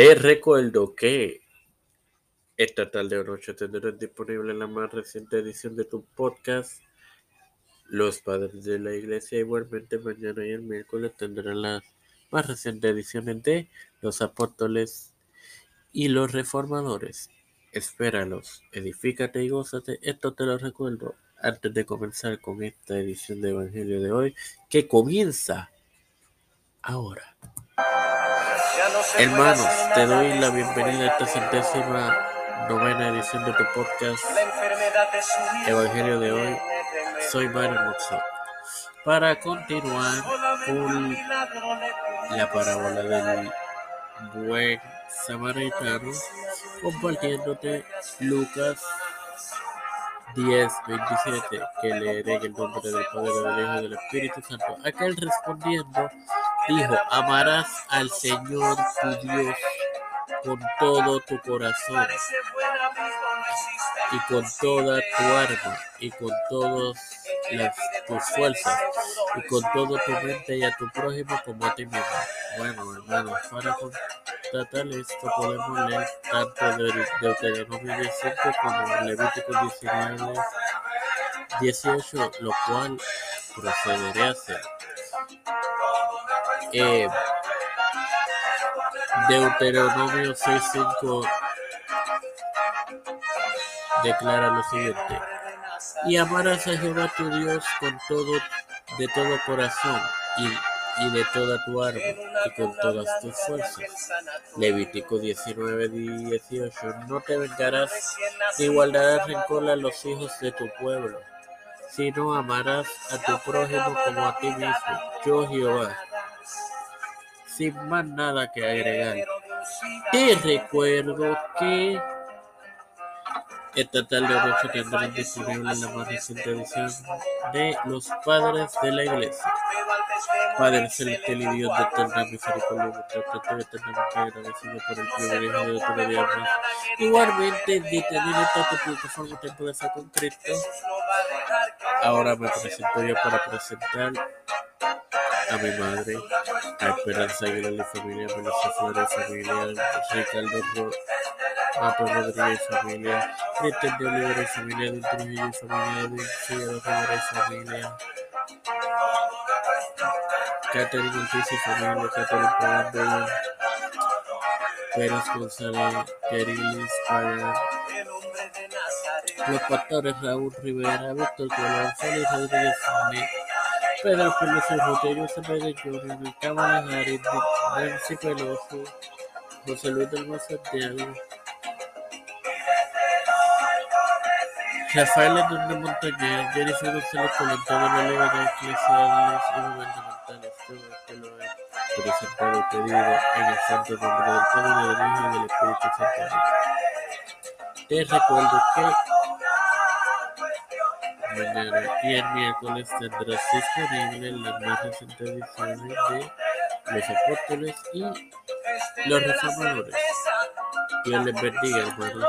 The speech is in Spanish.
Te recuerdo que esta tarde o noche tendrás disponible la más reciente edición de tu podcast. Los padres de la iglesia, igualmente mañana y el miércoles tendrán las más recientes ediciones de Los apóstoles y los reformadores. Espéralos, edifícate y gózate. Esto te lo recuerdo antes de comenzar con esta edición de Evangelio de hoy, que comienza ahora. Hermanos, te doy la bienvenida a esta centésima novena edición de tu podcast Evangelio de hoy. Soy Mario Moxo. Para continuar con la parábola del buen samaritano, compartiéndote Lucas 10, 27, que leeré en el nombre del Padre, del Hijo y del Espíritu Santo. Aquel respondiendo dijo, amarás al Señor tu Dios con todo tu corazón y con toda tu alma y con todas tus fuerzas y con toda tu mente y a tu prójimo como a ti mismo. Bueno, hermanos, para constatar esto podemos leer tanto de Deuteronomio 17 como Levítico 19, 18, lo cual procederé a hacer. Eh, Deuteronomio 6.5 declara lo siguiente. Y amarás a Jehová tu Dios con todo, de todo corazón y, y de toda tu alma y con todas tus fuerzas. Levítico 19, 18. No te vengarás ni guardarás rencor a los hijos de tu pueblo, sino amarás a tu prójimo como a ti mismo. Yo Jehová sin más nada que agregar. Te recuerdo que esta tarde noche tendrán disponible la más reciente edición de Los Padres de la Iglesia. Padre celestial y Dios de eterna misericordia, estoy eternamente agradecido por el privilegio de otro día más. Igualmente, de tener esta plataforma Tiempo de Fe con Cristo, ahora me presento yo para presentar a mi madre, a Esperanza Aguilar y familia, Melissa Flores familia, Ricardo Ro Mato Rodríguez familia, Cristian de Olivera y familia, de Trujillo y familia, de Figueroa Rivera y familia, Catherine Ortiz y familia, Catherine Pagando, Pérez González, Perilis Pagán, los pastores Raúl Rivera, Víctor Colón, Félix Rodríguez Smith, Pedro Pelosi, José José Pérez Jr., Cámara Harris, Nancy Pelosi, José Luis del Santiago, Rafael Hernández Montañez, Jennifer González Colón, todos los líderes eclesiales y gubernamentales, todo esto lo he presentado pedido en el santo nombre del Padre, del Hijo y del Espíritu Santo. Te recuerdo que mañana y el miércoles tendrás disponible las más recientes ediciones de Los Apóstoles y Los Reformadores. Dios les bendiga, hermanos.